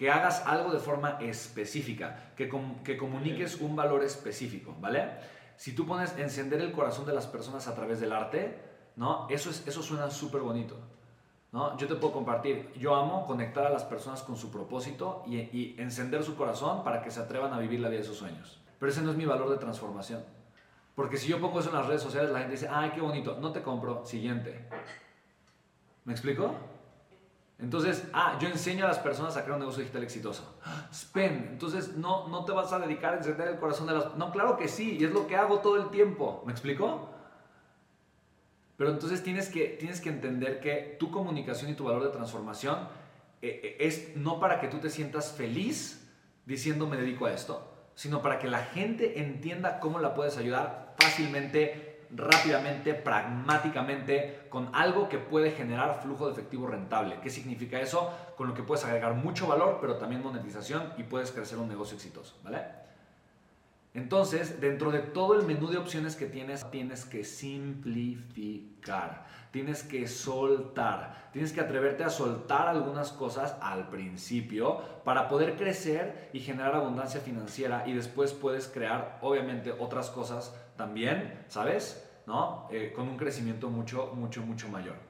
que hagas algo de forma específica, que, que comuniques un valor específico, ¿vale? Si tú pones encender el corazón de las personas a través del arte, ¿no? Eso, es, eso suena súper bonito. ¿no? Yo te puedo compartir, yo amo conectar a las personas con su propósito y, y, encender su corazón para que se atrevan a vivir la vida de sus sueños. Pero ese no es mi valor de transformación. Porque si yo pongo eso en las redes sociales, la gente dice, ay, qué bonito, no te compro, siguiente. ¿Me explico? Entonces, ah, yo enseño a las personas a crear un negocio digital exitoso. Spend. Entonces, no, no te vas a dedicar a encender el corazón de las... No, claro que sí, y es lo que hago todo el tiempo. ¿Me explico? Pero entonces tienes que, tienes que entender que tu comunicación y tu valor de transformación eh, eh, es no para que tú te sientas feliz diciendo me dedico a esto, sino para que la gente entienda cómo la puedes ayudar fácilmente, rápidamente, pragmáticamente, con algo que puede generar flujo de efectivo rentable. ¿Qué significa eso? Con lo que puedes agregar mucho valor, pero también monetización y puedes crecer un negocio exitoso, ¿vale? Entonces, dentro de todo el menú de opciones que tienes, tienes que simplificar, tienes que soltar, tienes que atreverte a soltar algunas cosas al principio para poder crecer y generar abundancia financiera y después puedes crear, obviamente, otras cosas también, ¿sabes? ¿No? Eh, con un crecimiento mucho, mucho, mucho mayor.